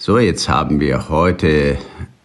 So, jetzt haben wir heute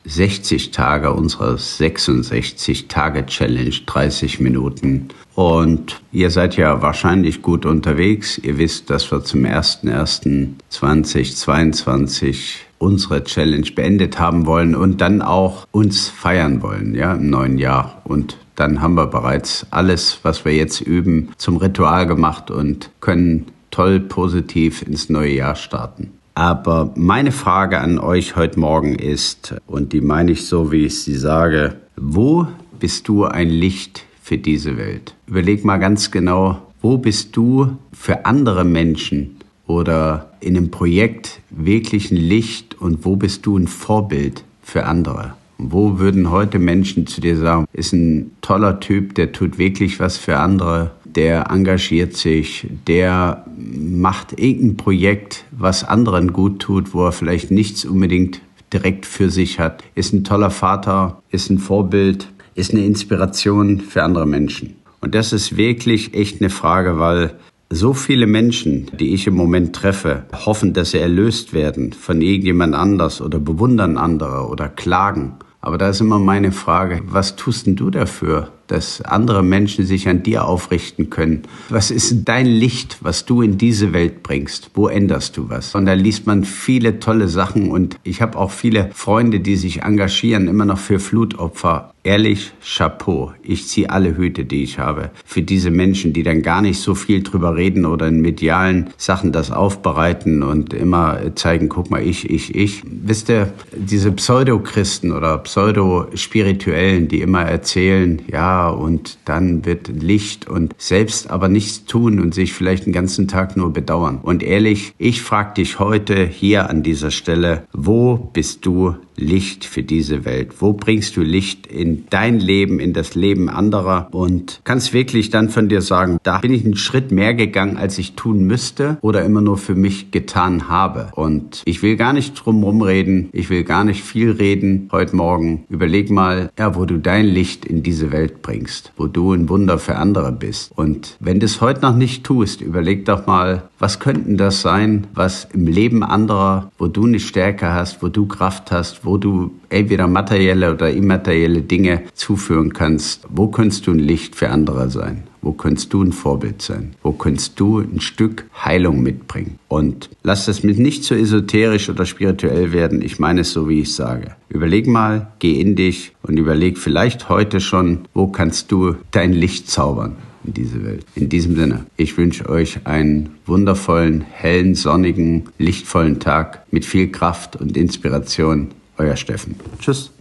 60 Tage unserer 66 Tage Challenge, 30 Minuten. Und ihr seid ja wahrscheinlich gut unterwegs. Ihr wisst, dass wir zum 01.01.2022 unsere Challenge beendet haben wollen und dann auch uns feiern wollen, ja, im neuen Jahr. Und dann haben wir bereits alles, was wir jetzt üben, zum Ritual gemacht und können toll positiv ins neue Jahr starten. Aber meine Frage an euch heute Morgen ist, und die meine ich so, wie ich sie sage, wo bist du ein Licht für diese Welt? Überleg mal ganz genau, wo bist du für andere Menschen oder in einem Projekt wirklich ein Licht und wo bist du ein Vorbild für andere? Wo würden heute Menschen zu dir sagen, ist ein toller Typ, der tut wirklich was für andere, der engagiert sich, der macht irgendein Projekt, was anderen gut tut, wo er vielleicht nichts unbedingt direkt für sich hat, ist ein toller Vater, ist ein Vorbild, ist eine Inspiration für andere Menschen. Und das ist wirklich echt eine Frage, weil so viele Menschen, die ich im Moment treffe, hoffen, dass sie erlöst werden von irgendjemand anders oder bewundern andere oder klagen. Aber da ist immer meine Frage, was tust denn du dafür, dass andere Menschen sich an dir aufrichten können? Was ist dein Licht, was du in diese Welt bringst? Wo änderst du was? Und da liest man viele tolle Sachen und ich habe auch viele Freunde, die sich engagieren, immer noch für Flutopfer ehrlich Chapeau. Ich ziehe alle Hüte, die ich habe, für diese Menschen, die dann gar nicht so viel drüber reden oder in medialen Sachen das aufbereiten und immer zeigen, guck mal, ich, ich, ich. Wisst ihr, diese Pseudochristen oder Pseudo-Spirituellen, die immer erzählen, ja, und dann wird Licht und selbst aber nichts tun und sich vielleicht den ganzen Tag nur bedauern. Und ehrlich, ich frage dich heute hier an dieser Stelle, wo bist du Licht für diese Welt? Wo bringst du Licht in dein Leben, in das Leben anderer? Und kannst wirklich dann von dir sagen, da bin ich einen Schritt mehr gegangen, als ich tun müsste oder immer nur für mich getan habe. Und ich will gar nicht drum rumreden, ich will gar nicht viel reden heute Morgen. Überleg mal, ja, wo du dein Licht in diese Welt bringst, wo du ein Wunder für andere bist. Und wenn du es heute noch nicht tust, überleg doch mal, was könnten das sein, was im Leben anderer, wo du eine Stärke hast, wo du Kraft hast, wo du entweder materielle oder immaterielle Dinge zuführen kannst. Wo könntest du ein Licht für andere sein? Wo könntest du ein Vorbild sein? Wo könntest du ein Stück Heilung mitbringen? Und lass das mit nicht so esoterisch oder spirituell werden. Ich meine es so, wie ich sage. Überleg mal, geh in dich und überleg vielleicht heute schon, wo kannst du dein Licht zaubern? In diese Welt. In diesem Sinne, ich wünsche euch einen wundervollen, hellen, sonnigen, lichtvollen Tag mit viel Kraft und Inspiration euer Steffen. Tschüss.